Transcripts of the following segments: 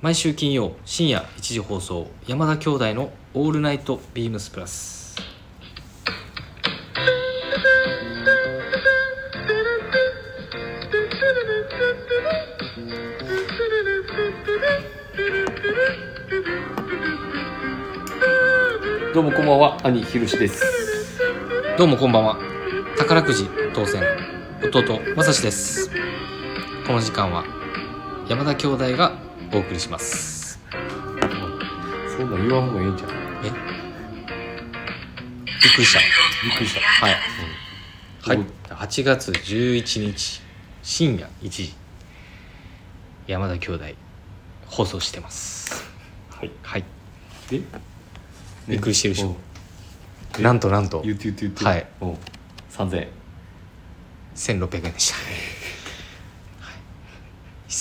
毎週金曜深夜1時放送山田兄弟の「オールナイトビームスプラス」どうもこんばんは兄ひろしです。どうもこんばんは。宝くじ当選。弟正志です。この時間は山田兄弟がお送りします。そんなん言わん方がいいんじゃんえ？びっくりした。びっくりした。はい、はい。うん、8月11日深夜1時。山田兄弟放送してます。はい。はい。でびっくりしてるでしょ。うん。なんとなんと。言って言って言って。はい。うん。3000円。1600円でした、はい、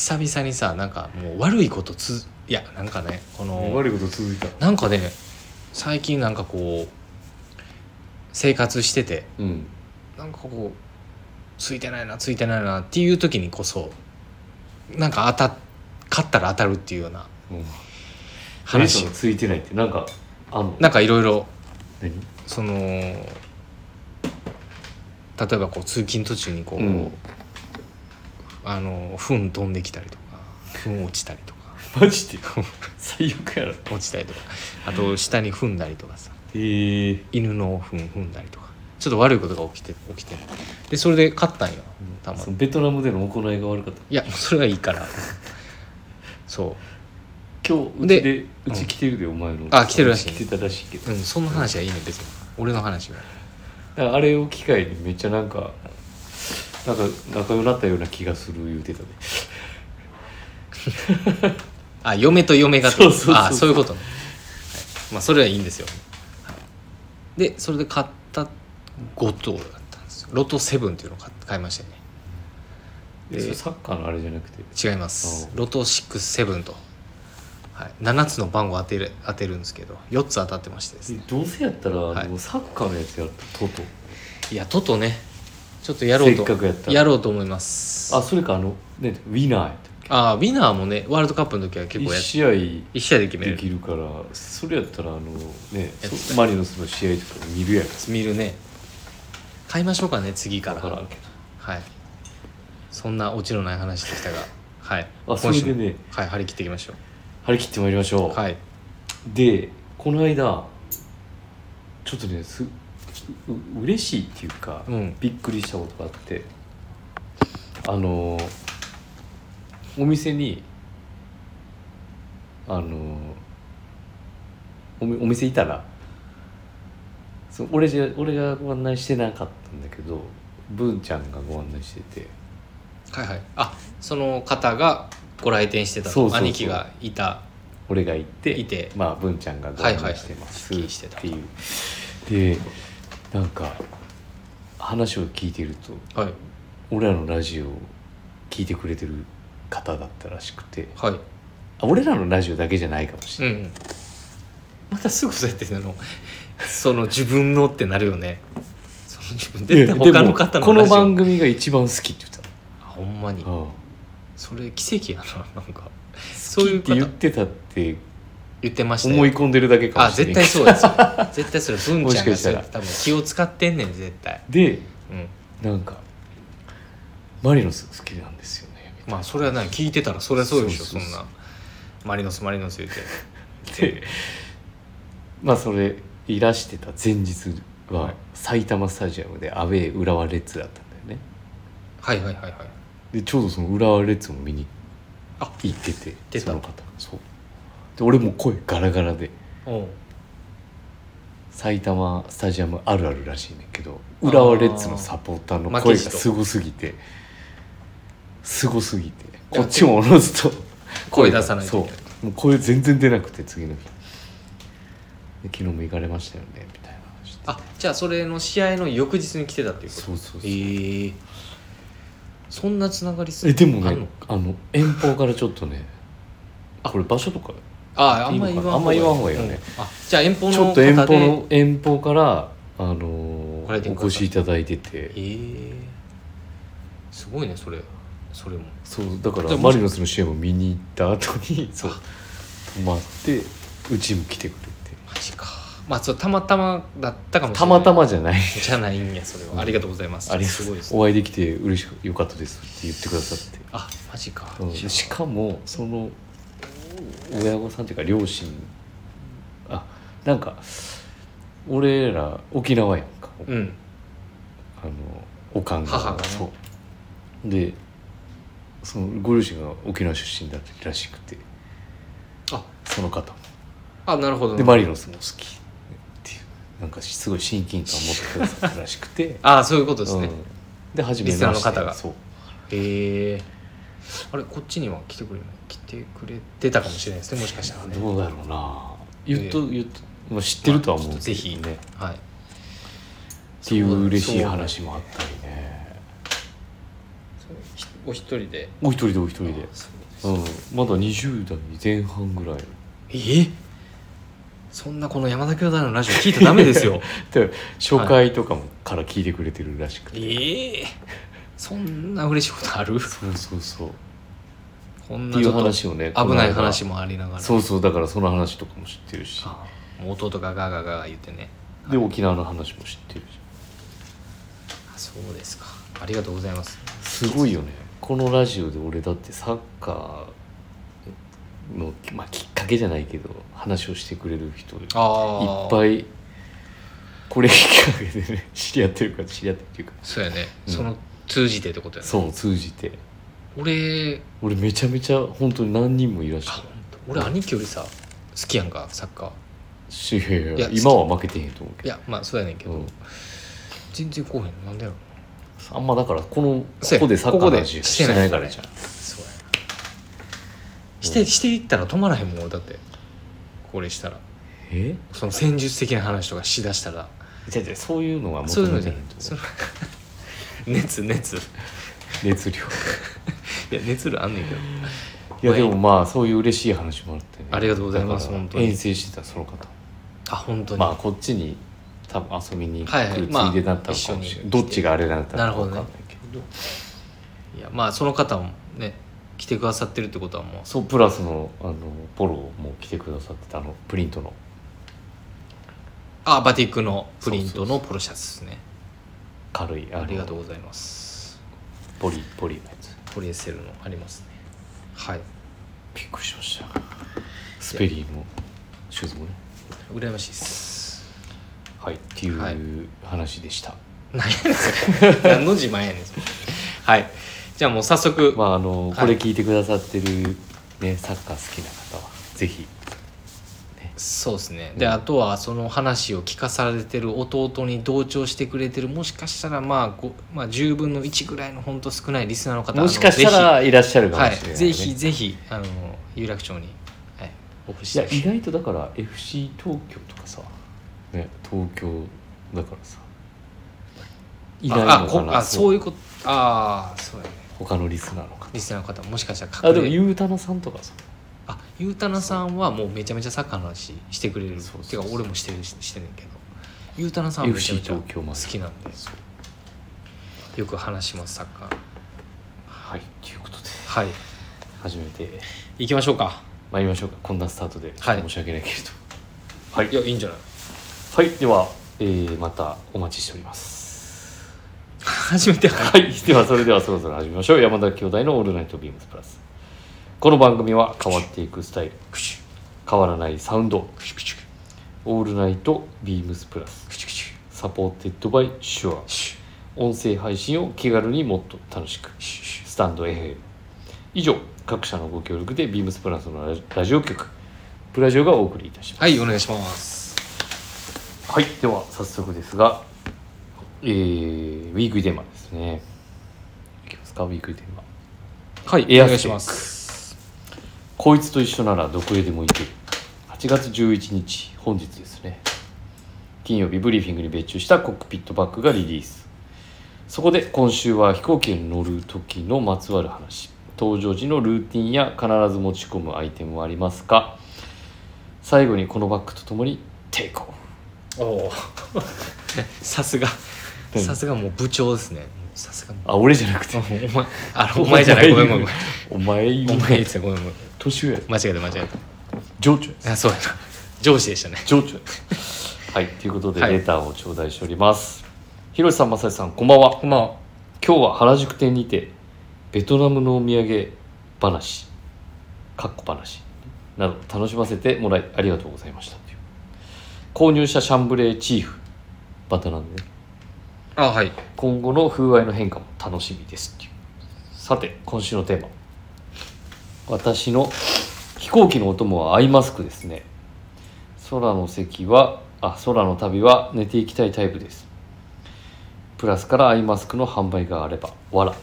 久々にさなんかもう悪いことついやなんかねこの悪いこと続いた。なんかね最近なんかこう生活しててうん。なんかこうついてないなついてないなっていう時にこそなんか当た勝ったら当たるっていうようなうん。話。話がついてないってなんかあんの？なんかいろいろ何？その例えばこう通勤途中にこう、うんあの糞飛んできたりとか糞落ちたりとか。マジで？最悪やろ。落ちたりとか。あと下に踏んだりとかさ。へえ。犬の糞踏んだりとか。ちょっと悪いことが起きて起きて。でそれで勝ったんよ。たまそのベトナムでの行いが悪かった。いやそれがいいから。そう。今日うでちでうち来てるでお前の。あ来てるらしい。ね来てたらしいけど。うん、そんな話はいいね別に。俺の話は。だからあれを機会にめっちゃなんかなんか仲良くなったような気がする言うてたね。あ嫁と嫁がと。そうそうそうあそういうことね、はい、まあそれはいいんですよ、はい、でそれで買った5等だったんですよ。ロト7っていうのを買買いましたよね。でサッカーのあれじゃなくて？違います。あロト67と、はい、7つの番号当てる当てるんですけど4つ当たってましてですね。どうせやったら、はい。サッカーのやつやったとといやトトねちょっとやろうとせっかくやったら。やろうと思います。あそれかあのねウィナーやったっあウィナーもねワールドカップの時はけ結構やっ1試合1試合で決めでるきるからそれやったらあのねやってたそマリノスの試合とか見るやん。見るね。買いましょうかね次から。分からんけはい。そんなオチのない話でしたが。はい。どあそれでね。はい張り切っていきましょ張り切ってまいりましょう、う。はい。でこの間ちょっとねすうう嬉しいっていうか、うん。びっくりしたことがあってあのお店にあのおみお店いたらそう俺じゃ俺がご案内してなかったんだけど文ちゃんがご案内してて。はいはい。あその方がご来店してたとそう兄貴がいた。俺が行っていて。まあ文ちゃんがご案内してますはいはい。してた。っていう。でなんか話を聞いてるとはい。俺らのラジオを聞いてくれてる方だったらしくてはい。あ俺らのラジオだけじゃないかもしれない、うんうん。またすぐそうやってあの？その自分のってなるよね。その自分いや絶対他の方のこのラジオ。番組が一番好きって言ってあほんまに。た、うん。それ奇跡やななんか。好そういうきって言っ方てたって言ってましたよ。思い込んでるだけかあもしれ絶ない対そうですよ。絶対それ文ちゃんもしがかしたら。そうやって多分気を使ってんねん絶対。でうん。なんかマリノス好きなんですよねみたいまあそれは何聞いてたらそりゃそうでしょそそうそう。そうんな。マリノスマリノス言うて。なでまあそれいらしてた前日ははい。埼玉スタジアムでアウェー浦和レッズだったんだよね。はいはいはいはい。でちょうどその浦和レッズも見にあ行ってて出た。その方。そうで俺も声ガラガラで。埼玉スタジアムあるあるらしいねんけど浦和レッズのサポーターの声がすごすぎて。すごすぎて。こっちもおのずと 声出さないとそいうけない。もう声全然出なくて次の日。で昨日も行かれましたよねみたいな話してあじゃあそれの試合の翌日に来てたっていうこと？そうそうそう。ええそんなつながりすえでもあんの？ねあの遠方からちょっとねあ。これ場所とかああんま言わんあんま言わん方がいいよね。うん。あじゃあ遠方のちょっと遠方遠方からあのーお越しいただいてて。ええ。すごいねそれ。それも。そうだからマリノスの試合も見に行った後に そう。泊まってうちも来てくれて。マジか。まあそうたまたまだったかもしたれない。またまじゃない。じゃないんやそれは。ありがとうございます。ありす。ごいですお会いできて嬉しくよかったですって言ってくださって。あマジか、うん。でしかもその親御さんっていうか両親。あなんか俺ら沖縄やんか、うん。あのおかんが。母がね。そう。でそのご両親が沖縄出身だったらしくて。あ。その方も。あなるほど。でマリノスも好きっていう。なんかすごい親近感を持ってくださったらしくて。あそういうことですね、うん。で初めリスナーの方が。そう。へえあれこっちには来てくれない？来てくれてたかもしれないですねもしかしたらね。どうだろうな。言っと、言っと、まあ、知ってるとは思うぜひっはいていう嬉しい話もあったりね。お一人で。お一人でお一人で、そううん、まだ20代前半ぐらい。えそんなこの山田兄弟のラジオ聞いたらダメですよ。で初回とかもから聞いてくれてるらしくて、ええ？そんな嬉しいことある？そうそうそうこんっていう話をね危ない話ももありながら。そうそうだからその話とかも知ってるし。あもう弟がガーガーガーガー言ってね。で沖縄の話も知ってるし。あそうですか。ありがとうございます。すごいよね。このラジオで俺だってサッカーの、まあ、きっかけじゃないけど話をしてくれる人いっぱいこれきっかけでね知り合ってるから知り合ってるっていうか。そうやね、うん。その通じてってことやね。そう通じて俺俺めちゃめちゃ本当に何人もいらっしゃあ本当俺兄貴よりさ好きやんかサッカー。いやいやいや今は負けてへんと思うけど。いやまあそうやねんけど、うん。全然こうへん。のなんだよあんまだからこのそうやここでサッカーの話してないからじゃん。そうやしてしていったら止まらへんもん俺だって。これしたら。え？その戦術的な話とかしだしたらじゃじゃそういうのはそういうのじゃ求めてへんと熱熱熱量。いや熱量あんねんけど。いやでもまあそういう嬉しい話もあって。ねありがとうございますだから本当に。遠征してたその方。あ本当に、まあこっちに多分遊びに来はいはい。るついでだったのかもしれない、まあ一緒にどっちがあれだったのか分かんないけど。いやまあその方もね来てくださってるってことはもう。そうプラスのあのポロも来てくださってたあのプリントの。あバティックのプリントのポロシャツですね。軽いありがとううございますポリポリのやつ。ポリエステルのありますね。はい。びっくりしました。スペリーもシューズもね。羨ましいです。はいっていうはい話でした、何やねんそれ。何の自慢やねんそれ。はい。じゃあもう早速、まああの、はい。これ聞いてくださってるねサッカー好きな方はぜひそうですね。で、うん。あとはその話を聞かされてる弟に同調してくれてるもしかしたらまあご、まあ、10分の1ぐらいの本当少ないリスナーの方もしかしたらいらっしゃるかもしれない、ね。ぜひはい。ぜひぜひあの有楽町に、はい、お越しい。や意外とだから FC 東京とかさ、ね、東京だからさいないのかなあそう。いうことああそうやね。他のリスナーの方。リスナーの方もしかしたあでもら隠れゆうたなさんとかさあゆうたなさんはもうめちゃめちゃサッカーの話してくれるそうそうそう。てか俺もしてるししてんねんけど。ゆうたなさんはめちゃめちゃ東京まで好きなんで。よく話しますサッカー。はいということで。はい。始めて。行きましょうか。参りましょうか。こんなスタートで。はい。申し訳ないけれど。はい。いやいいんじゃない？はいでは、えーまたお待ちしております。初めて。はい。ではそれではそろそろ始めましょう。山田兄弟の「All Night BEAMS+」この番組は変わっていくスタイル。変わらないサウンド。 All Night BEAMS+。Supported by シュアシ音声配信を気軽にもっと楽しくスタンド FM 以上各社のご協力でビームスプラスのラジオ局プラジオがお送りいたしますはいお願いしますはいでは早速ですがえー、ウィークリーテーマですねいきますかウィークリーテーマはいエアスペックお願いしますこいつと一緒ならどこへでも行ける。8月11日本日ですね。金曜日ブリーフィングに別注したコックピットバッグがリリース。そこで今週は飛行機に乗る時のまつわる話。搭乗時のルーティンや必ず持ち込むアイテムはありますか？最後にこのバッグとともにテイクオフ。おお さすが。何さすがもう部長ですね。さすが。にあ俺じゃなくて。お前あお前じゃない。ごめんごめんお前。お前ですよごめんごめん年上。や間違えた間違え情緒やたあそうやな。上司でしたね。情緒や はいということではい。レターを頂戴しております。ひろしさんまさしさんこんばんは。こんばんは。今日は原宿店にてベトナムのお土産話かっこ話など楽しませてもらいありがとうございました。という購入したシャンブレーチーフバタなんでね。あはい。今後の風合いの変化も楽しみです。っていうさて今週のテーマ私の飛行機のお供はアイマスクですね。空の席はあ空の旅は寝ていきたいタイプです。プラスからアイマスクの販売があればわら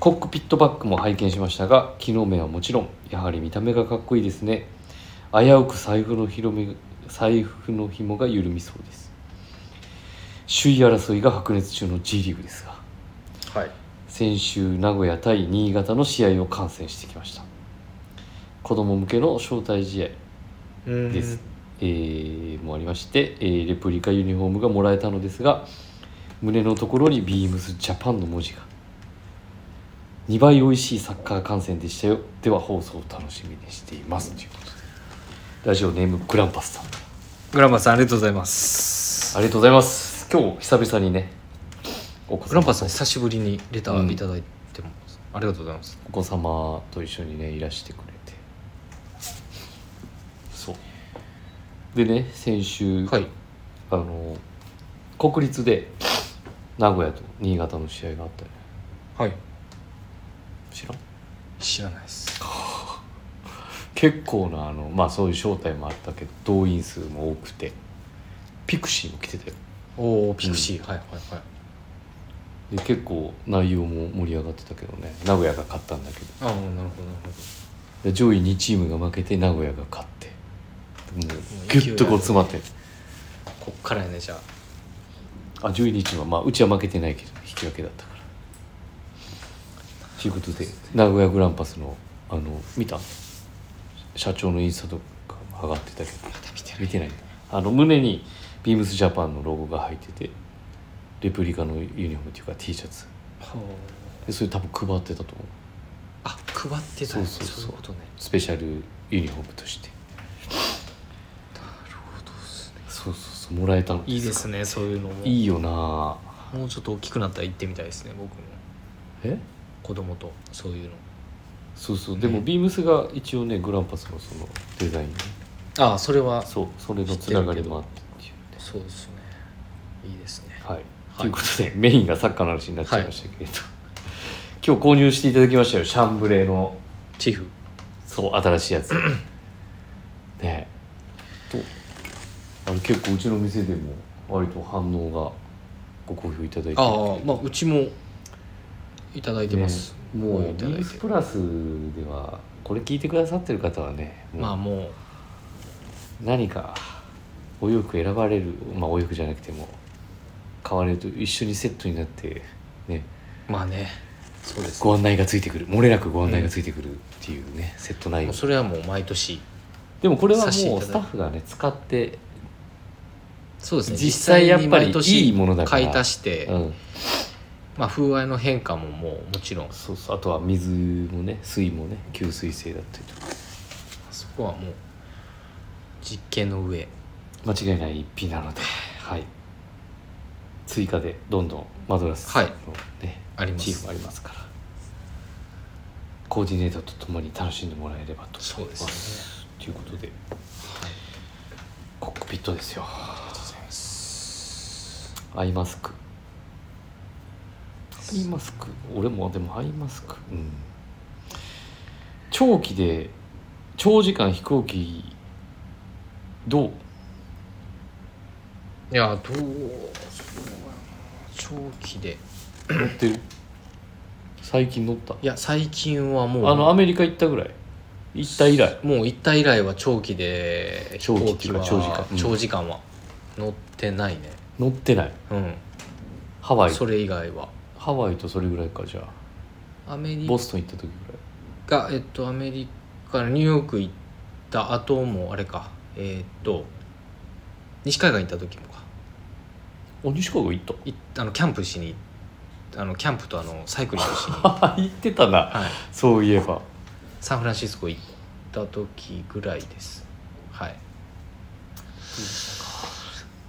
コックピットバッグも拝見しましたが機能面はもちろんやはり見た目がかっこいいですね。危うく財布の広め財布の紐が緩みそうです。首位争いが白熱中の G リーグですが。はい。先週名古屋対新潟の試合を観戦してきました。子供向けの招待試合うん。です、えーもありまして、えーレプリカユニフォームがもらえたのですが胸のところにビームスジャパンの文字が。2倍美味しいサッカー観戦でしたよ。では放送を楽しみにしています。ということで。ラジオネームグランパスさん。グランパスさんありがとうございます。ありがとうございます。今日久々にねお子グランパさん久しぶりにレターいただいてます、ありがとうございますお子様と一緒にねいらしてくれて。そう。でね先週、はい。あの国立で名古屋と新潟の試合があったよね。はい。知らん？知らないです。結構なあのまあそういう招待もあったけど動員数も多くてピクシーも来てたよ。おおピクシー、はいはいはいで結構内容も盛り上がってたけどね。名古屋が勝ったんだけど。ああなるほどなるほで上位2チームが負けて名古屋が勝って。もうギュッとこう詰まって。どこっからやねじゃあ。あ上位2チームはまあうちは負けてないけど引き分けだったから。ということで名古屋グランパスのあの見た？社長のインスタとか上がってたけど。見て見てない。あの胸にビームスジャパンのロゴが入っててレプリカのユニフォームっていうか T シャツ。でそれ多分配ってたと思う。あ配ってたそうそうそう。ことね。スペシャルユニフォームとして。なるほどですね。そうそうそうもらえたの。いいですねそういうのも。いいよな。もうちょっと大きくなったら行ってみたいですね僕も。え？子供とそういうの。そうそう。でもビームスが一応ねグランパスのそのデザインね。ああそれはそうそれのつながりもあってっていうね。そうですね。いいですね。はい、はいということでメインがサッカーの話になっちゃいましたけれど、今日購入していただきましたよシャンブレーの。チーフ。そう新しいやつ。ね。とあれ結構うちの店でも割と反応がご好評いただいて。ああまあうちもいただいてます、ね。もういただいて。スプラスではこれ聞いてくださってる方はねもう。まあもう。何かお洋服選ばれるまあお洋服じゃなくても買われると一緒にセットになってね。まあね。そうです。ご案内がついてくる。漏れなくご案内がついてくるっていうね、セット内容。それはもう毎年。でもこれはもうスタッフがね使ってそうですね。実際やっぱりいいものだから。買い足して、うん。まあ風合いの変化ももうもちろん。そうそうあとは水もね水もね吸水性だったりとか。そこはもう実験の上。間違いない一品なので。はい追加でどんどんマドラスのはい。ね、あります。チームありますから。コーディネーターとともに楽しんでもらえればとそうですね。すということで。コックピットですよ。ありがとうございます。アイマスク。アイマスク？俺もでもアイマスク。うん。長期で長時間飛行機どう？いやどうそうやな長期で。乗ってる？最近乗った？いや最近はもう。あのアメリカ行ったぐらい？行った以来？もう行った以来は長期で飛長期っていうか長時間。うん。長時間は。乗ってないね。乗ってない？うん。ハワイ？それ以外は。ハワイとそれぐらいかじゃあ。アメリボストン行った時ぐカえっとアメリカニューヨーク行った後もあれか。えっと西海岸行った時もか西海岸行った？いあのキャンプしにあのキャンプとあのサイクリングしに、言ってたな。はい、そういえば。サンフランシスコ行った時ぐらいです。はい。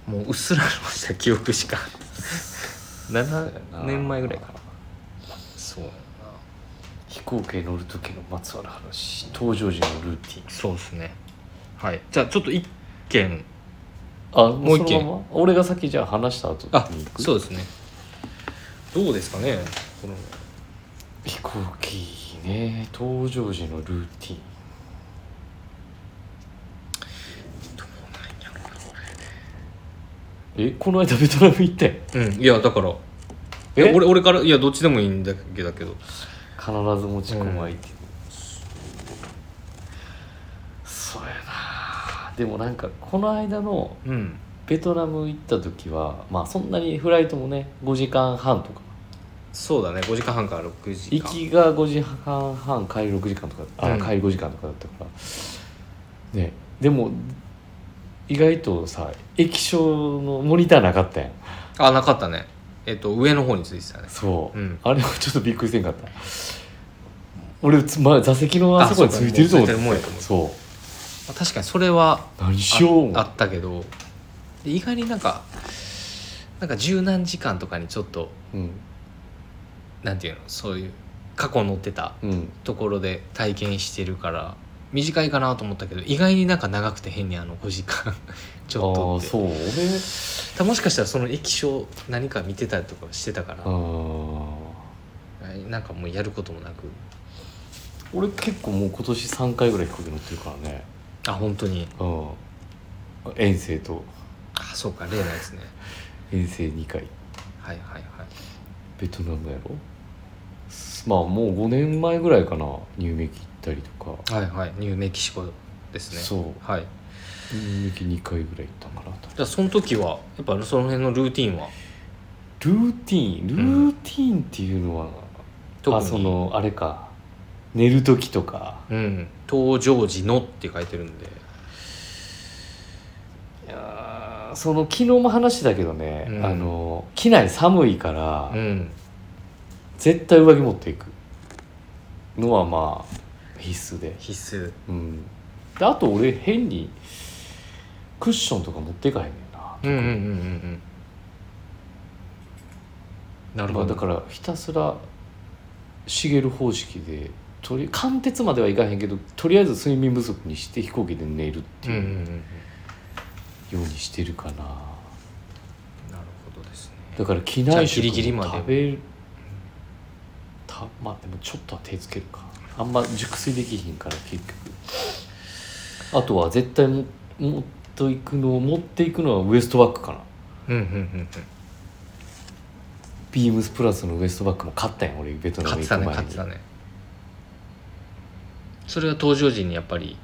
もううっすらとした。記憶しか。7年前ぐらいかな。そう。やな飛行機に乗る時のまつわる話。登場時のルーティン。そうですね。はい。じゃあちょっと一件あもう一件。そのまま？俺が先じゃあ話した後あに行く？そうですね。どうですかねこの。飛行機ね登場時のルーティン。えこの間ベトナム行ってうん。いやだから。ええ？俺俺からいやどっちでもいいんだけど。必ず持ち込むアイテム、そうやなでもなんかこの間のうん。ベトナム行った時はまあそんなにフライトもね5時間半とか。そうだね。5時間半から6時行間きが5時間半帰り6時間とかあ、うん。帰り5時間とかだったから。ね。でも意外とさ液晶のモニターなかったやん。あなかったね。えっと上の方についてたね。そう、うん。あれはちょっとびっくりせんかった。俺つ、まあ、座席のあそこについてると思ってあそうかもうついてるもんやと思う。そうまあ確かにそれはああったけどで意外になんかなんか十何時間とかにちょっとうん。なんていうの？そういう過去乗ってたうん。ところで体験してるから短いかなと思ったけど意外になんか長くて変にあの5時間 ちょっとって。そう俺たもしかしたらその液晶何か見てたりとかしてたからなんかもうやることもなく。俺結構もう今年3回ぐらい飛行機乗ってるからねあ本当に。うん。遠征と。あそうか例のやつね。遠征2回。はいはいはい。ベトナムやろ？まあもう5年前ぐらいかな。ニューメキ行ったりとか。はいはい。ニューメキシコですね。そう。はい。ニューメキ2回ぐらい行ったかなじゃあその時はやっぱその辺のルーティンは？ルーティン？ルーティンっていうのは、特に。あそのあれか寝る時とか。うん。登場時のって書いてるんで。いやーその昨日も話したけどね、うん。あの機内寒いから、うん。絶対上着持っていく。のはまあ必須で,、必須。うん、であと俺変にクッションとか持っていかへんねんな。うんうんうんうんうん。なるほど。まあだからひたすら茂る方式でとり貫徹まではいかへんけどとりあえず睡眠不足にして飛行機で寝るっていうようにしてるかな、なるほどですね。だから機内食ギリギリまで。食べる。たまあでもちょっとは手つけるか。あんま熟睡できひんから結局。あとは絶対も持っていくの持っていくのはウエストバッグかな。うんうんうんうん。ビームスプラスのウエストバッグも買ったんや俺ベトナム買ってたね行く前に買ってたねそれは登場時にやっぱり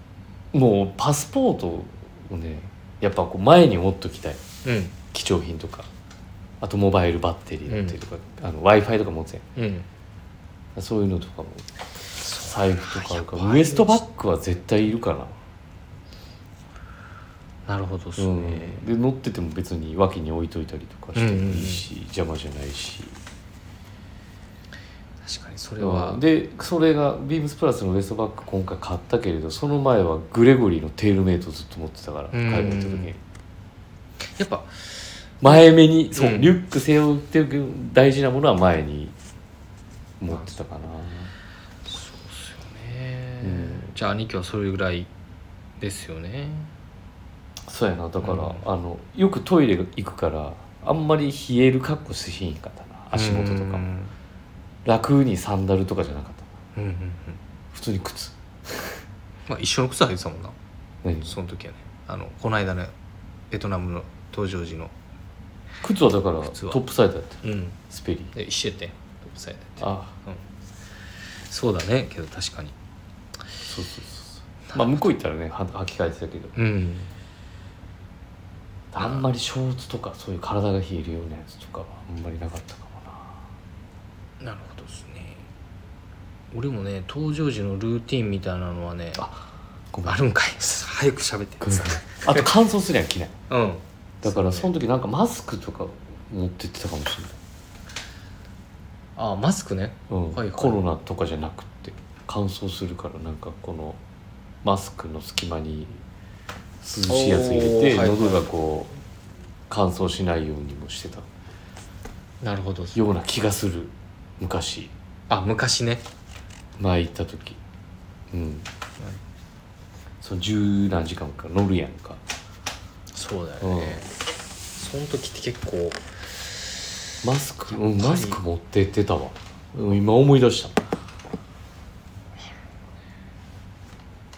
もうパスポートをねやっぱこう前に持っときたい。うん。貴重品とか。あとモバイルバッテリーだったりとか、あの w i f i とか持つやうん。んそういうのとかも。財布とかあるから。ウエストバッグは絶対いるかな。なるほどですうね、ん、で乗ってても別に脇に置いといたりとかしてもいいし、邪魔じゃないしそれは、うん。でそれがビームスプラスのウエストバッグ今回買ったけれどその前はグレゴリーのテールメイトずっと持ってたからうん。海外行った時に。やっぱ前目にそう、うんリュック背負って大事なものは前に持ってたかな。そうですよね、うん。じゃあ兄貴はそれぐらいですよね。そうやな。だから、うん。あのよくトイレ行くからあんまり冷える格好しひんかったな。足元とかも。うん楽にサンダルとかじゃなかった。うんうんうん。普通に靴まあ一緒の靴履いてたもんな。何？その時はね。あのこの間ねベトナムの登場時の靴はだからト靴は。ップサイドやったようん。スペリー。で一緒やって。んトップサイドやって。あそうだねけど確かに。そうそうそうそう。まあ向こう行ったらねは履き替えてたけど。うん。あんまりショーツとかそういう体が冷えるようなやつとかはあんまりなかったかもな。なるほど俺もね登場時のルーティンみたいなのはねあごめん。あるんかい。早く喋って。ごめんごめんあと乾燥するやん着ない。うん。だからその時なんかマスクとか持ってってたかもしれない。ああマスクね。うん。はいはい。コロナとかじゃなくって乾燥するからなんかこのマスクの隙間に涼しいやつ入れて、おーはいはい。喉がこう乾燥しないようにもしてた。なるほど。ような気がする。昔。あ昔ね前行った時。うん。その十何時間か乗るやんか。そうだよね、その時って結構マスク、うん、マスク持ってってたわ、うん、今思い出した。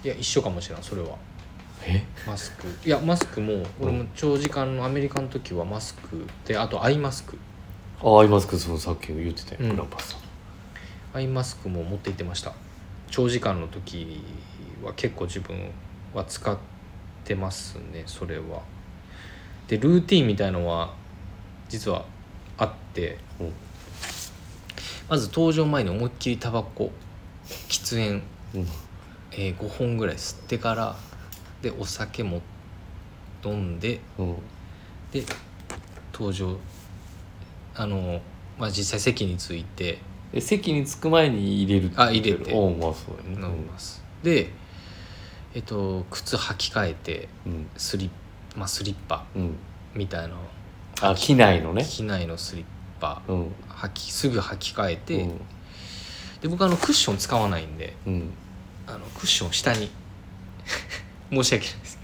いや一緒かもしれんそれは。え？マスク。いやマスクも俺も長時間のアメリカの時はマスクであとアイマスク。あアイマスクそのさっき言ってたよ、うん。グランパスさんアイマスクも持って行ってました。長時間の時は結構自分は使ってますねそれは。でルーティンみたいのは実はあってうん。まず登場前に思いっきりタバコ喫煙、うん。えー5本ぐらい吸ってからでお酒も飲んでうん。で登場あのまあ実際席に着いてで席に着く前に入れるあ入れて。おうまあそうやね。飲みます、でえっと靴履き替えてうん。スリ,、まあ、スリッパうん。みたいな。あ機内のね。機内のスリッパ。うん。履きすぐ履き替えて、うん。で僕あのクッション使わないんでうん。あのクッションを下に。申し訳ないです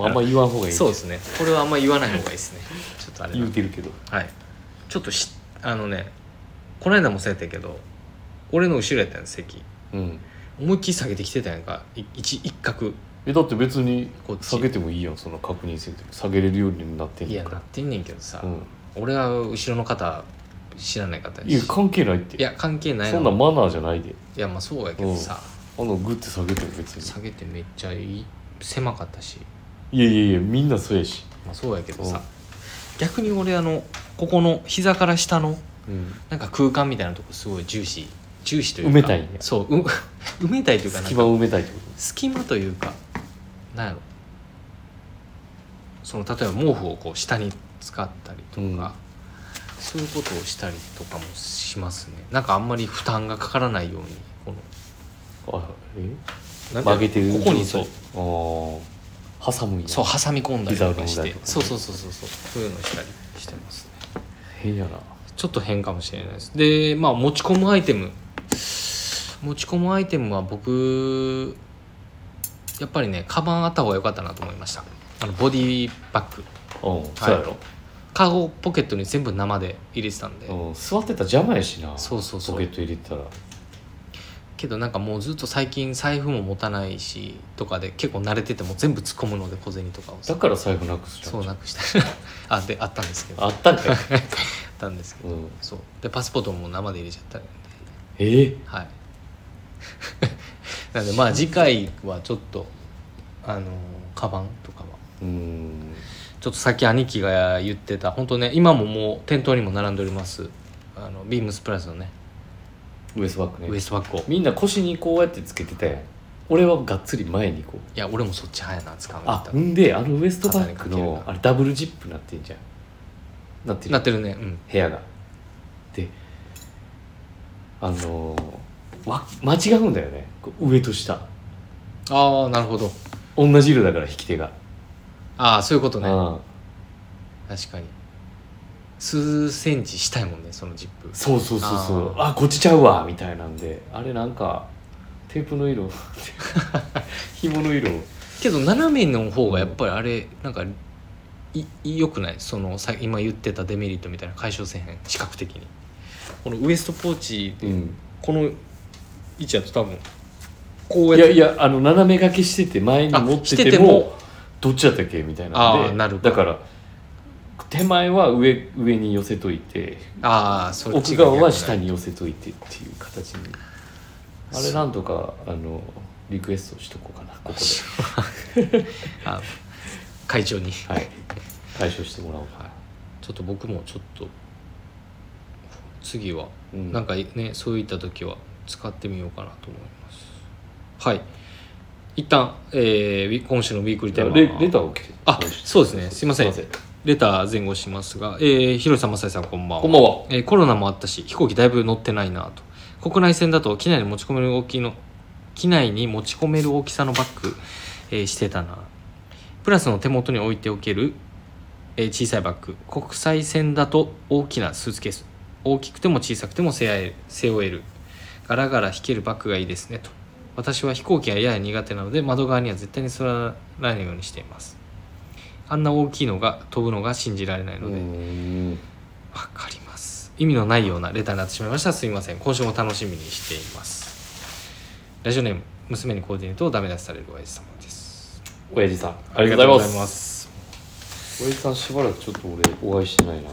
あんま言わん方がいいどそうですね。これはあんま言わない方がいいですね。ちょっとあれな。言うてるけど。はい。ちょっとしあのねこの間もそうやったけど俺の後ろやったん席。うん。思いっきり下げてきてたやんか。い一一角。えだって別にこっち。下げてもいいやんその確認せんと下げれるようになってんいやねんから。なってんねんけどさ、うん。俺は後ろの方知らない方いや関係ないって。いや関係ないそんなんマナーじゃないで。いやまあそうやけどさ、あのグッて下げても別に。下げてめっちゃいい。狭かったし。いやいやいやみんなそうやし。まあそうやけどうんさ。逆に俺あのここの膝から下のうん。なんか空間みたいなとこすごい重視重視というか。埋めたいそうう 埋めたいというか隙間を埋めたい隙間というかなんやろ。その例えば毛布をこう下に使ったりとか、うん。そういうことをしたりとかもしますね。なんかあんまり負担がかからないようにこの。とあえ？なんて曲げてるここにそう。挟むそう挟み込んだりとかして。そうそうそうそうそう。そういうのしたりしてますね。変やなちょっと変かもしれないです。でまあ持ち込むアイテム。持ち込むアイテムは僕やっぱりねカバンあった方が良かったなと思いました。あのボディバッグ。うんそうやろ。カゴポケットに全部生で入れてたんで、うん座ってたら邪魔やしな。そうそうそう。ポケット入れてたら。けどなんかもうずっと最近財布も持たないしとかで結構慣れてても全部突っ込むので小銭とかを。だから財布なくすじゃんそうなくした。あであったんですけど。ああったんかい、っ たんですけどうん、そう。でパスポートも生で入れちゃった。んでええはい。なんでまあ次回はちょっとあのカバンとかは。うん。ちょっとさっき兄貴が言ってた本当ね今ももう店頭にも並んでおりますあのビームスプラスのね。ウエストバッグね。ウエストバッグを。みんな腰にこうやってつけてたやん。俺はがっつり前にこう。いや俺もそっち早いな使うのあんであのウエストバッグかけるな。のあれダブルジップなってんじゃんなってる。なってるね。うん。部屋が。であのーわ間違うんだよね。上と下。ああなるほど。同じ色だから引き手が、ああそういうことね。うん。確かに。数センチしたいもんねそのジップ。そうそうそうそう。ああこっちちゃうわみたいなんで。あれなんかテープの色 紐の色。けど斜めの方がやっぱりあれなんかい良くない？そのさ今言ってたデメリットみたいな解消せへん？視覚的に。このウエストポーチで、うん。この位置だと多分こういやってやいやあの斜め掛けしてて前に持っててももどっちだったっけ？みたいななるだから手前は上上に寄せといてああそ奥が側は下逆に寄せといてっていう形に。あれなんとかあのリクエストしとこうかなここで。あ会長に。はい解消してもらおう。かな、ちょっと僕もちょっと次はうん。なんかねそういった時は使ってみようかなと思います。はい。一旦、えー、今週のウィークリーテーマレレターを来て。あそうですね。すいません。レター前後しますが、えー、広瀬さん、正井さん、こんばんは。こんばんは。えーコロナもあったし、飛行機だいぶ乗ってないなと。国内線だと機内に持ち込める大きいの、機内に持ち込める大きさのバッグ、えーしてたな。プラスの手元に置いておける、えー小さいバッグ。国際線だと大きなスーツケース。大きくても小さくても背負える。背負えるガラガラ引けるバッグがいいですねと。私は飛行機がやや苦手なので窓側には絶対に座らないようにしています。あんな大きいのが飛ぶのが信じられないので、んわかります意味のないようなレターになってしまいましたすいません今週も楽しみにしていますラジオネーム娘にコーディネートをダメ出しされる親父様です親父さんありがとうございます親父さんしばらくちょっと俺お会いしてないな。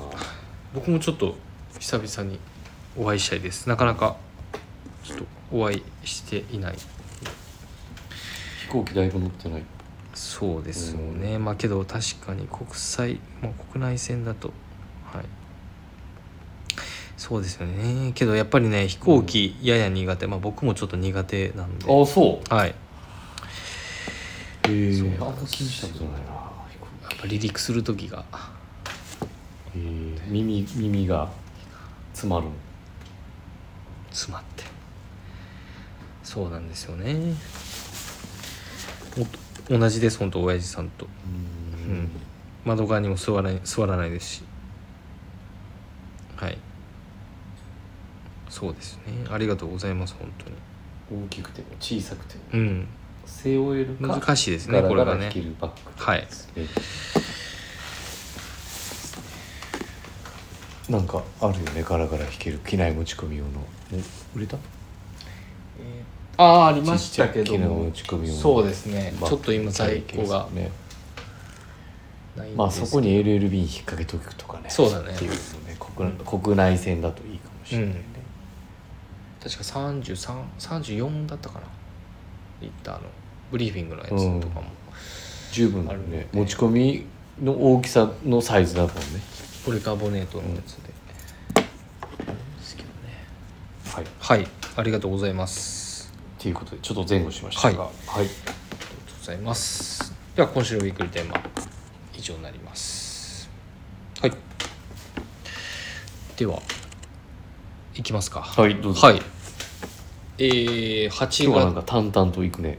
僕もちょっと久々にお会いしたいです。なかなかちょっとお会いしていない。飛行機だいぶ乗ってない。そうですよね、まあけど確かに国際、まあ、国内線だとはい。そうですよね。けどやっぱりね飛行機やや苦手、まあ僕もちょっと苦手なんで。ああそう。はい。へえ。あんま気にしたことないなぱ離陸する時が。え耳耳が詰まる。詰まって。そうなんですよね。お同じです本当親父さんと、ううん、窓側にも座らない座らないですし。はい。そうですね。ありがとうございます本当に。大きくても小さくても。うん背負えるか？難しいですねこれがね。はい。なんかあるよねガラガラ引ける機内持ち込み用の。え売れた？ああありましたけども。そうですね。ちょっと今在庫がね。まあそこに LLB に引っ掛けとくとかね。そうだね。っていうのね国国内線だといいかもしれないね、確か3334だったかな行ったあの。ブリーフィングのやつとかも、十分あるね。ね持ち込みの大きさのサイズだもんね。ポリカーボネートのやつで、あるんですけどね。はい。っはい。ありがとうございます。ていうことでちょっと前後しましたが。ははい、ありがとうございます。では今週のウィークリーテーマ以上になります。はい。ではいきますか。はいどうぞ。はいえー、8今日はなん月か淡々といくね。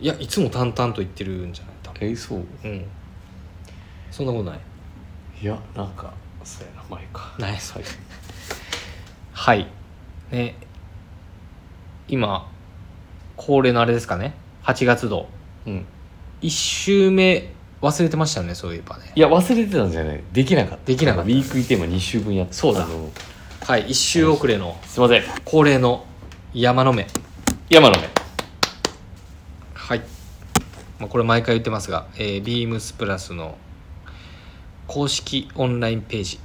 いやいつも淡々と言ってるんじゃない？多分。えそう。うん。そんなことない？いやなんかそうやな前か。ないそれはい。ね。今恒例のあれですかね？8月度。うん。1週目忘れてましたよね？そういえばね。いや忘れてたんじゃない。できなかった。できなかった。ウィークリーテーマ2週分やってそうだ。あのはい。1週遅れのすいません。恒例の山の目。山の目。はい、まあ、これ毎回言ってますが、えー、ビームスプラスの公式オンラインページ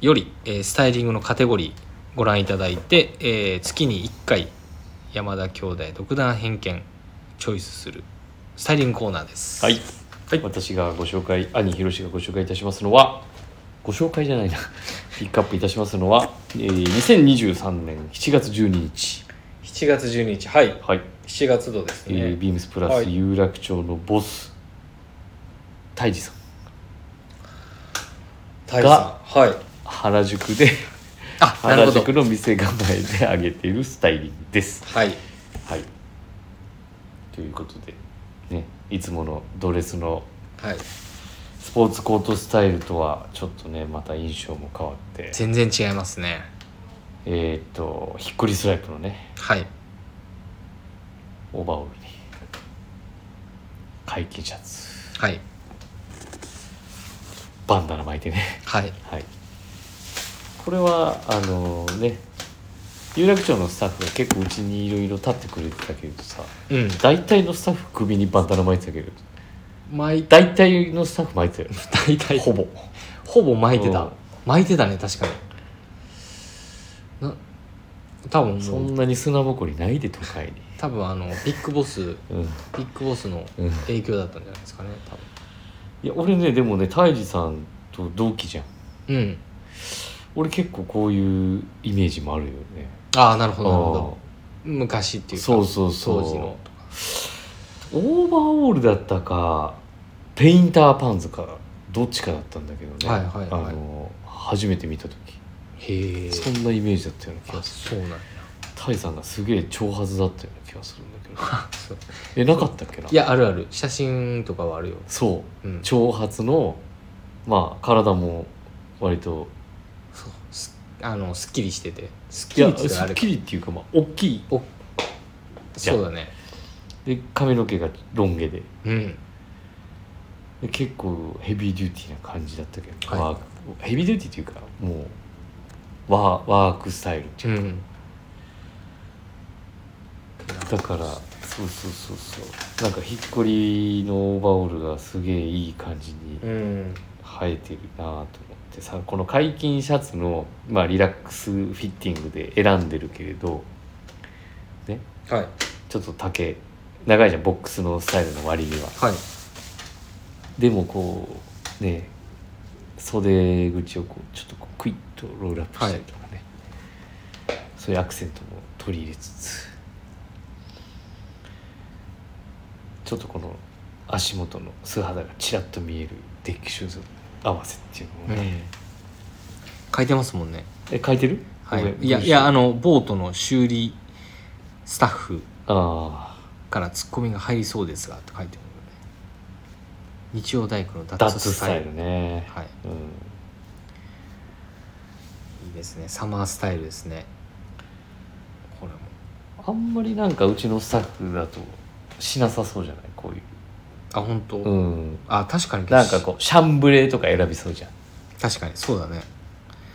より、えースタイリングのカテゴリーご覧いただいて、えー月に1回山田兄弟独断偏見チョイスするスタイリングコーナーです。はい、はい。私がご紹介兄ひろしがご紹介いたしますのはご紹介じゃないな。ピックアップいたしますのは、えー、2023年7月12日7月12日はい。はい、7月度ですえーね、ビームスプラはい。ス有楽町のボス泰治さん。大地さん。はい。原宿で原宿の店構えで上げているスタイリングです。はい。はい。ということでねいつものドレスのはいスポーツコートスタイルとはちょっとねまた印象も変わって。全然違いますね。えーっとひっくりストライプのねはい。オーバーオールに解禁シャツ。はい。バンダナ巻いてね。はい。はい。これはあのね有楽町のスタッフが結構うちにいろいろ立ってくれてたけどさうん。大体のスタッフ首にバンダナ巻いてたけど巻い大体のスタッフ巻いてたよ 大体。ほぼ。ほぼ巻いてた、うん。巻いてたね確かに。な多分そんなに砂ぼこりないで都会に。多分あのビッグボスうん。ビッグボスのうん。影響だったんじゃないですかね多いや俺ねでもね泰治さんと同期じゃん。分うん。俺結構こういうイメージもあるよね。ああなるほどなるほど。昔っていうかそうそうそう。当時のオーバーオールだったかペインターパンツかどっちかだったんだけどね、はいはいはい。あの初めて見た時。へえ。そんなイメージだったような気あがすそうなんや。るタイさんがすげえ長髪だったような気がするんだけど。そう。えなかったっけな？いやあるある。写真とかはあるよ。そう。うん。長髪のまあ体も割と。そう。すあのすっきりしてて。すっいきりやすっきりっていうかまあ大きい。おそうだね。で髪の毛がロン毛で。うんで結構ヘビーデューティーな感じだったけど、はい。ワークヘビーデューティーっていうかもうワーワークスタイルっていうか、うん。だからそうそうそうそう。なんかひっこりのオーバーオールがすげえいい感じにうん。生えてるなと思って。さこの解禁シャツの、まあ、リラックスフィッティングで選んでるけれどね。はい。ちょっと丈長いじゃんボックスのスタイルの割には。はいでもこうね袖口をこうちょっとこうクイッとロールアップしたりとかね、そういうアクセントも取り入れつつ。ちょっとこの足元の素肌がちらっと見えるデッキシューズ合わせっていうのをね、書いてますもんね。え書いてる？はい。いやいやあのボートの修理スタッフあからツッコミが入りそうですがって書いてある日曜大工の脱ッツスタタイルルね、はい。うん。いいですね。サマースタイルですね。これも。あんまりなんかうちのスタッフだとしなさそうじゃない？こういう。あ本当、うん。あ確かに。なんかこうシャンブレーとか選びそうじゃん。確かにそうだね。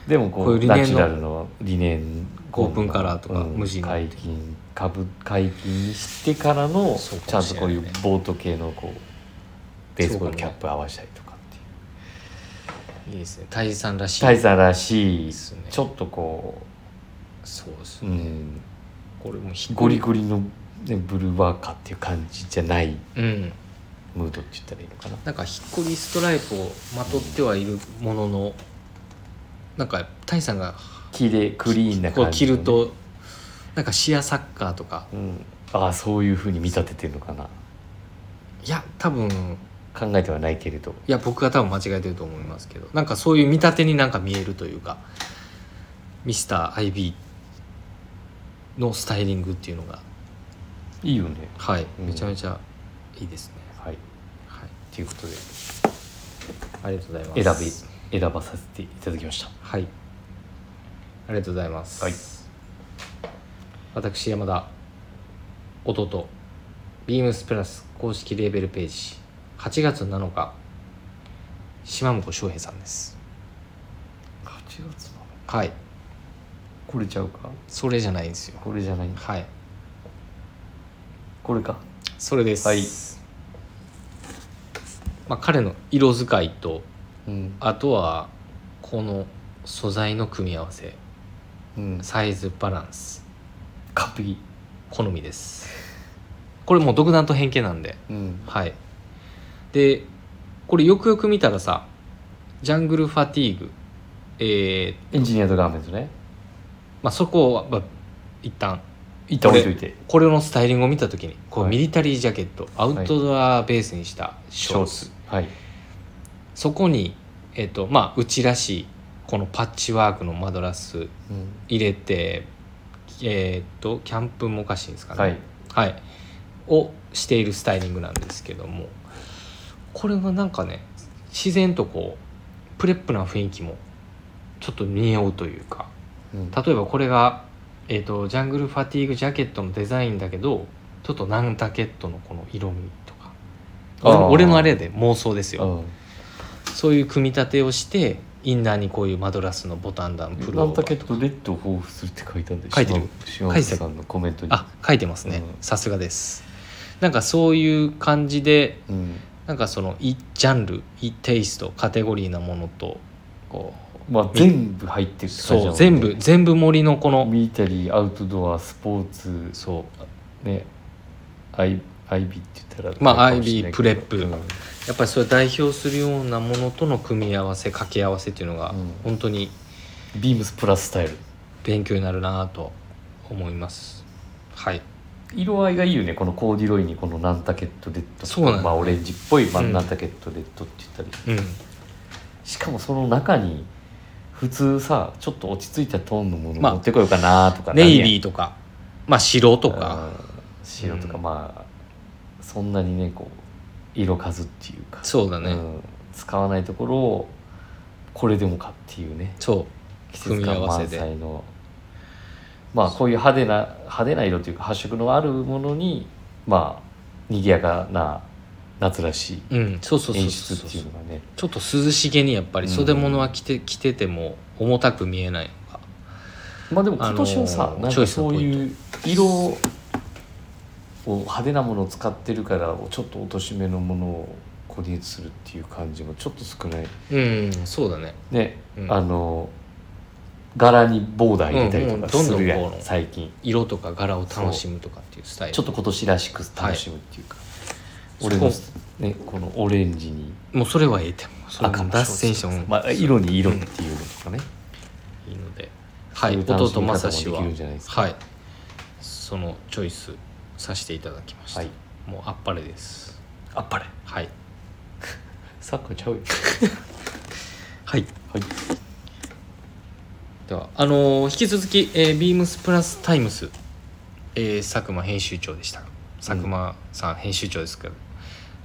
でもこうこういうリネンのナチュラルの理念オープンカラーとかうん。無地の。解禁株解禁にしてからのそうちゃんとこういうボート系のこうベースボールキャップ合わせたりとかっていう。いいですね。タイさんらしい。タイさんらしい。ね。ちょっとこう、そうですね、うん、これもひゴリゴリの、ね、ブルーワーカーっていう感じじゃないうん。ムードって言ったらいいのかな。なんかひっこりストライプをまとってはいるもののなんかタイさんが綺麗クリーンな感じのね、着るとなんかシアサッカーとか。うん、ああそういうふうに見立ててるのかな。いや多分考えてはないけれど。いや僕が多分間違えてると思いますけど。なんかそういう見立てになんか見えるというかミスター IB のスタイリングっていうのが。いいよね。はい。うん。めちゃめちゃいいですね、はい。はい、ということで。ありがとうございます。選び選ばさせていただきました。はい。ありがとうございます、はい。私山田。弟。ビームスプラス公式レーベルページ8月7日島本翔平さんです。8月のはい。これちゃうか？それじゃないんですよ。これじゃないはい。これか？それです、はい。まあ、彼の色使いとうん。あとはこの素材の組み合わせ。うん。サイズバランス。完璧。好みです。これもう独断と偏見なんで。うん。はいでこれよくよく見たらさジャングルファティーグ。えーエンジニアードガーメントね。まあ、そこは、まあ、一旦一旦置いといて。これのスタイリングを見た時にこう、はい。ミリタリージャケットアウトドアベースにしたショーツ、はい。そこに、えっとまあ、うちらしいこのパッチワークのマドラスうん。入れてえっとキャンプモカシンですかね。はい。はい、をしているスタイリングなんですけどもこれがなんかね自然とこうプレップな雰囲気もちょっと似合うというか。うん。例えばこれが、えー、とジャングルファティーグジャケットのデザインだけどちょっとナンタケットのこの色味とか。俺のあれで妄想ですよ。うん。そういう組み立てをしてインナーにこういうマドラスのボタンダウンプルナンタケットレッドを抱負するって書いたんで書いてる。島本さんのコメントに。あ書いてますね。うん。さすがです。なんかそういう感じでうんなんかそのイジャンルイテイストカテゴリーなものとこまあ全部入ってるうってね。そう全部全部森のこのミリタリーアウトドアスポーツそう。ねアイアイビーって言ったらまあアイビープレップ。やっぱりそれを代表するようなものとの組み合わせ掛け合わせっていうのがうん。本当にうんビームスプラススタイル。勉強になるなと思います。はい色合いがいいよねこのコーデュロイにこのナンタケットレッドそうなんだまあオレンジっぽい、まあ、うんナンタケットレッドって言ったり、うん。しかもその中に普通さちょっと落ち着いたトーンのものまあ持ってこようかなとか。ネイビーとか。まあ白とか。白とか、うんまあそんなにねこう色数っていうか。そうだね、ん。使わないところをこれでもかっていうね。そう。季節組み合わせで載のまあこういう派手な派手な色というか発色のあるものにまあ賑やかな夏らしい演出っていうのがね。ちょっと涼しげにやっぱり袖物は着て,、着てても重たく見えないのがまあでも今年はさ、あのーなんかそういう色を派手なものを使ってるからちょっと落としめのものをコーディネートするっていう感じもちょっと少ない。うんそうだね。ね、うん。あの柄にボーダー入れたりとかうんうんどんするやん、どんこう最近。色とか柄を楽しむとかっていうスタイル。ちょっと今年らしく楽しむっていうか、い。俺のそねこのオレンジに。もうそれはええても赤もも脱線しても。まあ、色に色っていうのとかね、いいので、はい。弟正志は。はい。そのチョイスさせていただきました、はい。もうあっぱれです。あっぱれ。はい。サッカーちゃうよ。はい。はいではあのー引き続き、えー、ビームスプラスタイムス、えー佐久間編集長でした。佐久間さん編集長ですけど、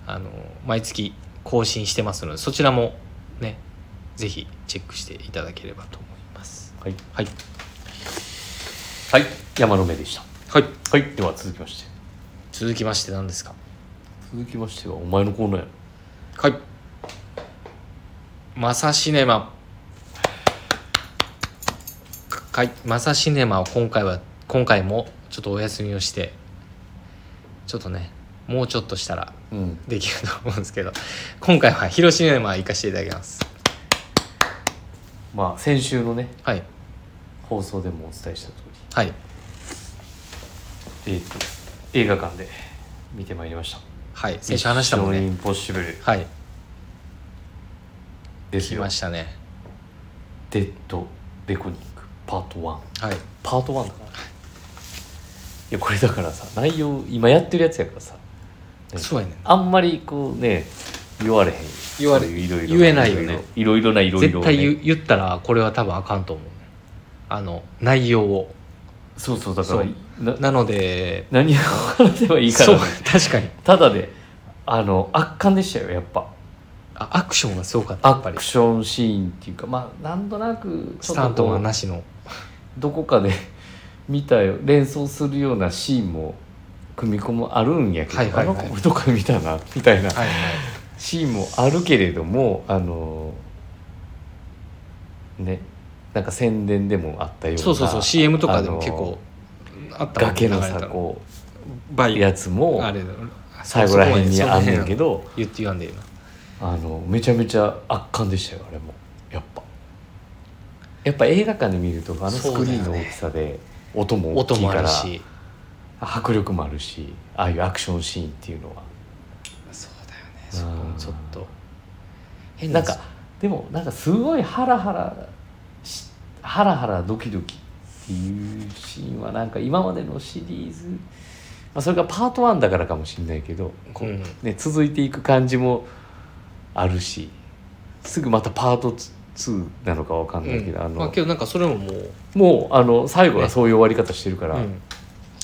あのー毎月更新してますのでそちらもねぜひチェックしていただければと思います。はい、はい。はい、山の目でした。はい。はい。では続きまして。続きまして何ですか？続きましてはお前のコーナーやはい。マサシネマはいマサシネマを今回は今回もちょっとお休みをしてちょっとねもうちょっとしたらうん。できると思うんですけど今回は広シネマ行かせていただきます。まあ先週のねはい。放送でもお伝えした通はい。りえーと映画館で見てまいりました。はい。先週話したもんね。インポッシブル。はい。来ですよ。ましたね。デッドレコニングパート1はい。パート1だ。からいやこれだからさ内容今やってるやつやからさ。ね。そうやねん。あんまりこうね言われへん。言われいろいろ言えないよね。いろいろないろいろ絶対言言ったらこれは多分あかんと思うねあの内容を。そうそうだからななので何を話せばいいかそうら確かに。ただであの圧巻でしたよやっぱ。あアクションがすごかったアクションシーンっていうかまあなんとなくスタントがなしのどこかで 見たよ連想するようなシーンも組み込むあるんやけど、はいはいはい。あの子俺どっかで見たなみたいなはいはい。シーンもあるけれどもあのねなんか宣伝でもあったようなそうそうそう CM とかでも結構あった崖のさこうやつもあれ最後らへんにあんねんけどど言って言わんでいいな。あのめちゃめちゃ圧巻でしたよあれも。やっぱやっぱ映画館で見るとあのスクリーンの大きさで音も大音もあきいから、るし。迫力もあるしああいうアクションシーンっていうのは。そうだよね。そこもちょっと。変なんかでもなんかすごいハラハラしハラハラドキドキっていうシーンはなんか今までのシリーズ、まあ、それがパート1だからかもしれないけどこう、うんね、続いていく感じもあるしすぐまたパート2なのかわかんないけど、あのまあけどなんかそれももう、もうあの最後はそういう終わり方してるから、うん。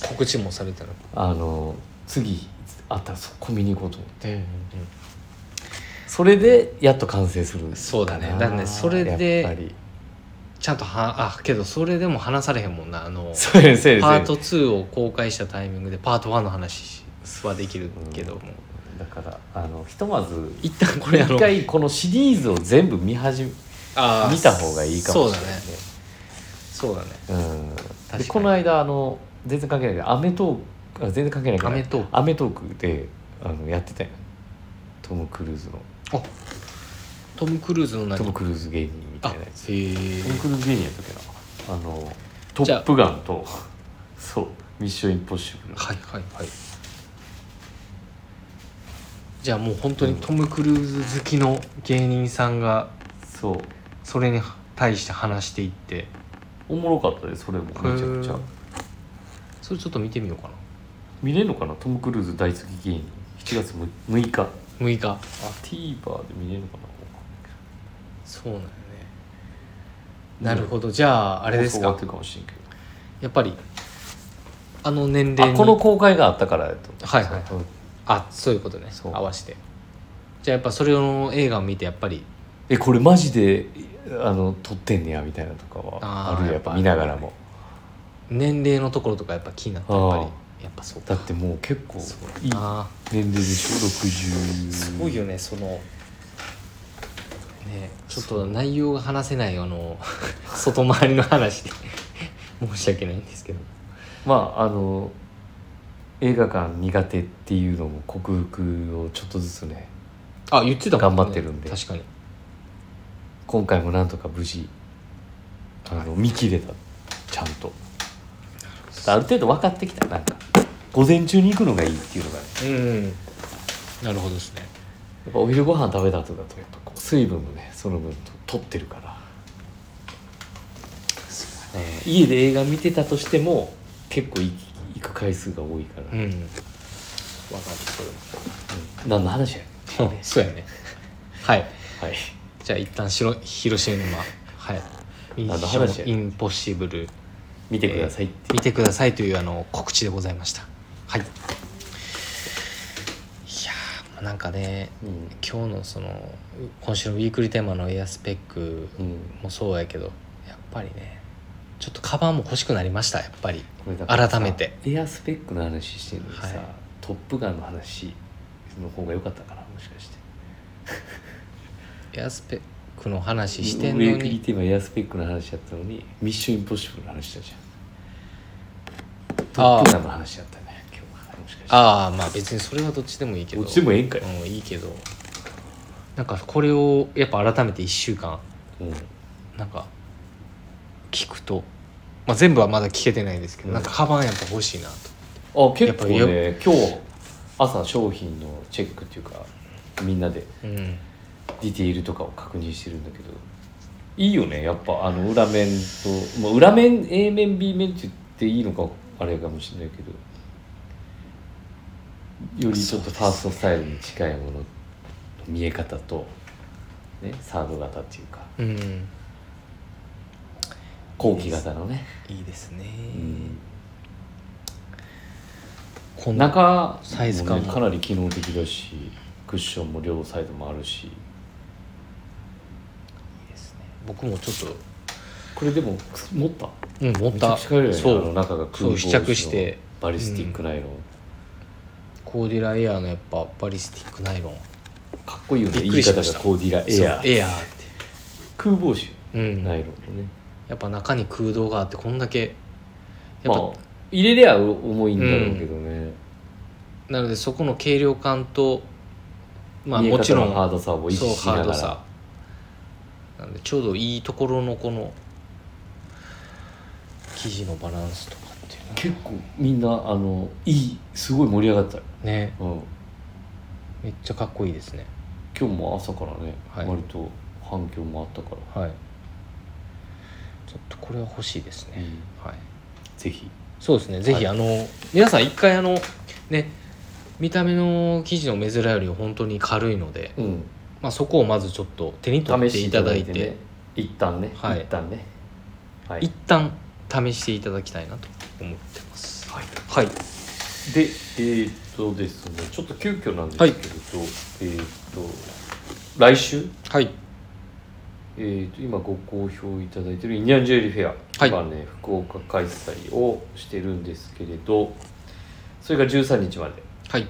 告知もされたのあの次あったらそこ見に行こうと思って。うんうんそれでやっと完成する。そうだね。だねそれでちゃんとはあけどそれでも話されへんもんな。あのパート2を公開したタイミングでパート1の話はできるけども、だからあのひとまず一旦これ一回このシリーズを全部見始めあー見た方がいいかもしれないね。そうだね。うん。確かに。でこの間あの全然関係ないけど『アメトーク』あ全然関係ないけどアメトーク。アメトークであのやってたよ。トム・クルーズの。あトム・クルーズの何？トム・クルーズ芸人みたあいなやつ。トム・クルーズ芸人やったっけな。あの『トップガン』とそう「ミッション・インポッシブル」はいはいはい。じゃあもう本当にトム・クルーズ好きの芸人さんがそうそれに対して話していって。おもろかったですそれも。めちゃくちゃ。それちょっと見てみようかな。見れるのかな？トム・クルーズ大好き芸人。7月6日。あ6日 TVer で見れるのかな？そうなんよね。なるほど。じゃああれですか？やっぱりあの年齢この公開があったからやとはいはいあそういうことね。合わせて。じゃあやっぱそれの映画を見てやっぱりえこれマジであの撮ってんねやみたいなとかはあるよやっぱ。見ながらも。年齢のところとかやっぱ気になってやっぱり。あやっぱそうか。だってもう結構いいあ年齢でしょ？60すごいよねそのねちょっと内容が話せないあの 外回りの話で。申し訳ないんですけど。まああの映画館苦手っていうのも克服をちょっとずつねあ言ってたもんね。頑張ってるんで。確かに今回もなんとか無事あの見切れたちゃんと。ある程度分かってきた。なんか午前中に行くのがいいっていうのがね。うんなるほどですね。やっぱお昼ご飯食べた後だとやっぱこう水分もねその分と取ってるから、えー家で映画見てたとしても結構行く回数が多いから、うん。わかる。それうん。何の話やも そうやね。はい。はいじゃあ一旦しろ広島沼はい。ミッ何のショ話や。ンインポッシブル。見てくださいって、見てくださいというあの告知でございました。はい。いやーなんかねうん。今日のその今週のウィークリーテーマのエアスペックうん。もそうやけどやっぱりねちょっとカバンも欲しくなりましたやっぱり。改めて。エアスペックの話してるのにさ、はい。トップガンの話の方が良かったかなもしかしてエアスペックの話してんウのに。ェイクリーテーマエアスペックの話やったのにミッションインポッシブルの話したじゃん。トップガンの話やったね今日は。もしかして。ああまあ別にそれはどっちでもいいけど。どっちでもええんかい。うんいいけど。なんかこれをやっぱ改めて1週間うん。なんか聞くと、まあ、全部はまだ聞けてないですけど、うん。なんかカバンやっぱ欲しいなと。あ結構やっね今日朝商品のチェックっていうかみんなで。うんディティールとかを確認してるんだけど。いいよねやっぱあの裏面と、まあ、裏面 A 面 B 面って言っていいのかあれかもしれないけど。よりちょっとファーストスタイルに近いものの見え方と、ね、サード型っていうか。うん。後期型のね、いいですね、うん。こんな中サイズ感ねかなり機能的だしクッションも両サイドもあるし僕もちょっと。これでも持った？うん持っめちゃたくちゃ軽いよねそうあの中がそう試着して。バリスティックナイロン、コーディラエアーのやっぱバリスティックナイロン。かっこいいよね。びっ言い方がくりしました。コーディラエアそうエアーって。空帽子うん。ナイロンのね、やっぱ中に空洞があってこんだけやっぱ、まあ入れりゃ重いんだろうけどね、なのでそこの軽量感とまあもちろんハードさを維持そうしながら。ハードさなんでちょうどいいところのこの生地のバランスとかっていうの結構みんなあのいいすごい盛り上がった。よ、ね。うん、めっちゃかっこいいですね。今日も朝からね、はい。割と反響もあったから、はい。ちょっとこれは欲しいですね、はい。ぜひ。そうですね。ぜひ、はい。あの皆さん一回あのね見た目の生地の目面より本当に軽いので、うんまあ、そこをまずちょっと手に取っていただいて。ね。一旦ね、はい。一旦ね。はい。一旦試していただきたいなと思ってます。はい。はい。でえーっとですね。ちょっと急遽なんですけれど、えーっと来週、はい。えーっと今ご好評いただいてるインディアンジュエリーフェア、はい。今ね福岡開催をしてるんですけれど。それが13日まで。はい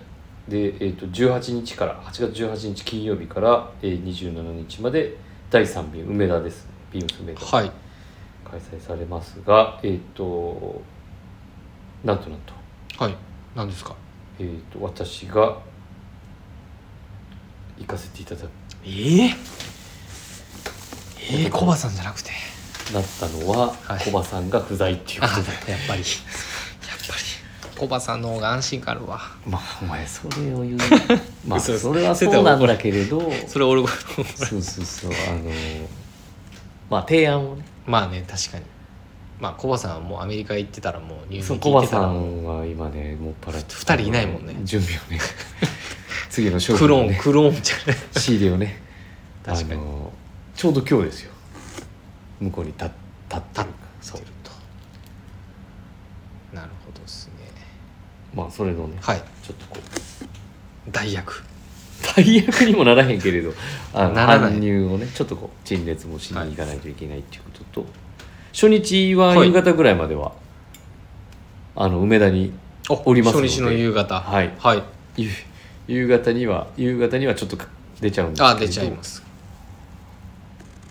で、えー、と18日から8月18日金曜日から、えー、27日まで第3便梅田です。ねビームス梅田、はい。開催されますがえっ、となんとなんと,、はい。何ですか？えー、と私が行かせていただく。えー、えー、コバさんじゃなくて。なったのは、はい。コバさんが不在っていうあことで。やっぱりコバさんの方が安心感あるわ。まあお前それを言う。まあ嘘それはそうなんだけれど。それ俺がそうそうそう。あのまあ提案をね。まあね確かに。まあコバさんはもうアメリカ行ってたらもう入そうコバさんは今ねもっぱら二人いないもんね。準備をね。次の商クローンクローンじゃない。仕入れをね。確かに。あのちょうど今日ですよ。向こうに立立ってる。そうとなるほどですねまあそれのね、はい。ちょっとこう。代役。大役にもならへんけれどあのならない。搬入をねちょっとこう陳列もしに行かないといけないっていうことと、初日は夕方ぐらいまでは、あの梅田におりますので。初日の夕方。はい。はい。夕夕方には夕方にはちょっと出ちゃうんですけれど。あ出ちゃいます。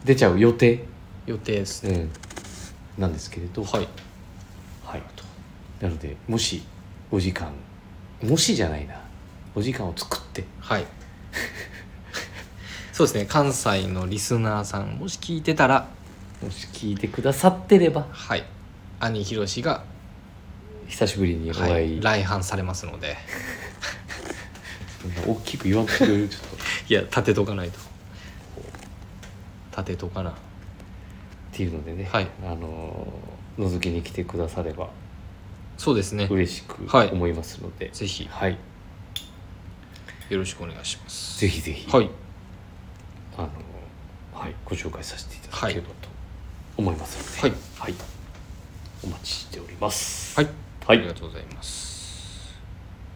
出ちゃう予定、予定ですね。うん、なんですけれど。はい。はい、なのでもしお時間。もしじゃないな。お時間を作って。はい。そうですね。関西のリスナーさんもし聞いてたら。もし聞いてくださってれば。はい。兄ひろしが、久しぶりにおは会い、い、来阪されますので。大きく言わんとくれるちょっと。っ いや立てとかないと。立てとかな。ていうのでね、はい。あのー覗きに来てくださればそうですね。嬉しくはい。思いますので、ぜひ。はい、よろしくお願いします。ぜひぜひ、はい。あのーはい、ご紹介させていただければと思いますので、はい。お待ちしております。はい。はい。ありがとうございます。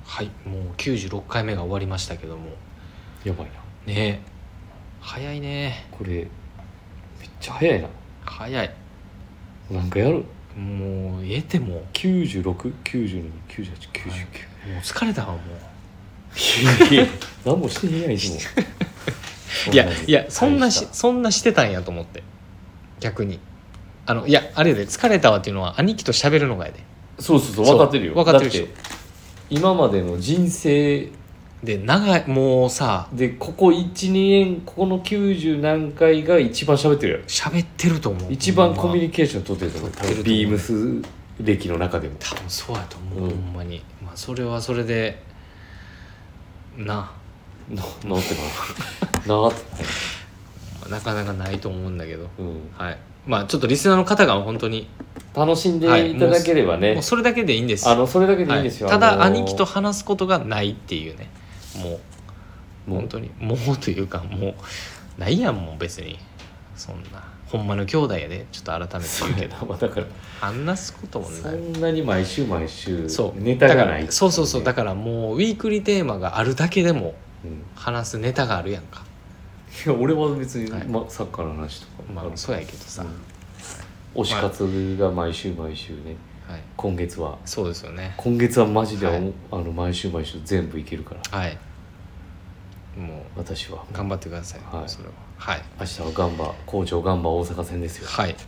はい。もう96回目が終わりましたけども。やばいな。ね。え早いね。これめっちゃ早いな。早い。なんかやる？もうええても96929899、もう疲れたわもいやいや何もしてへんやんいつも。う いやいやそんなしそんなしてたんやと思って。逆に。あのいやあれやで疲れたわっていうのは兄貴と喋るのがやで。そうそうそう分かってるよ。分かってるでし今までの人生で長いもうさでここ12年ここの90何回が一番喋ってるやろ。喋ってると思う。一番コミュニニケーション取ってると思う。ビームス歴の中でも。多分そうやと思う、うんほんまに。まあそれはそれでな。ななってななって。なかなかないと思うんだけど。うん。はい。まあちょっとリスナーの方が本当に楽しんでいただければね、もうそれだけでいいんですあのそれだけでいいんですよ、はい。ただあのー兄貴と話すことがないっていうねもうもう。本当に。もうというかもうないやんもう別に。そんな。ほんまの兄弟やで。ちょっと改めて言うけど。あだから話すこともそない。んなに毎週毎週そう。ネタがないそうそうそう。だかからもうウィークリーテーマがあるだけでも話すネタがあるやんか。いや俺は別に、はい。ま、サッカーの話とかまあそうやけどさ、推し活が毎週毎週ね。はい。今月は。そうですよね。今月はマジで、はい。あの毎週毎週全部いけるから。はいも私は。う頑張ってください、はい。それは。はい。明日はガンバ工場ガンバ大阪戦ですよ。はい。もう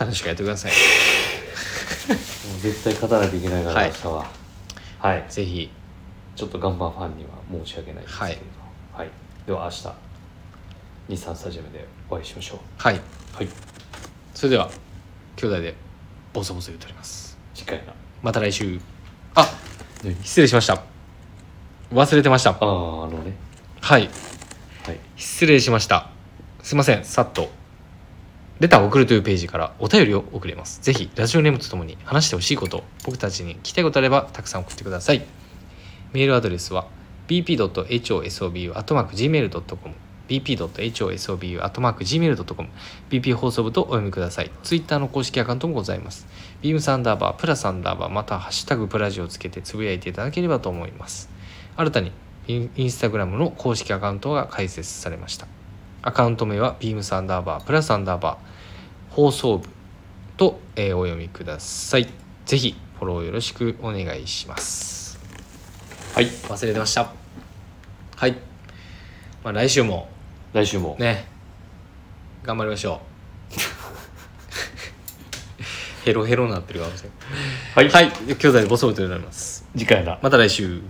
楽しくやってください。もう絶対勝たないといけないから、はい。明日は。はい。ぜひ。ちょっとガンバファンには申し訳ないですけれど。はい、では明日日産スタジアムでお会いしましょう。はい。はい。それでは兄弟でボソボソ言っております。次回なまた来週。あ何失礼しました忘れてました。あああのね。はい。はい。失礼しました。すいません。さっと。レターを送るというページからお便りを送れます。ぜひラジオネームとともに話してほしいこと僕たちに聞きたいことあればたくさん送ってください。メールアドレスは bp.hosobu.gmail.com bp.hosobu.gmail.com bp 放送部とお読みください。ツイッターの公式アカウントもございます。ビームサンダーバープラスアンダーバーまたはハッシュタグプラジをつけてつぶやいていただければと思います新たにインスタグラムの公式アカウントが開設されました。アカウント名はビームサンダーバープラスアンダーバー放送部と、えーお読みください。ぜひフォローよろしくお願いします。はい。忘れてました。はい、まあ、来週も。来週も、ね。頑張りましょう。ヘロヘロになってるかもしれない。はい、はい。兄弟でボソボソとなります。次回だまた来週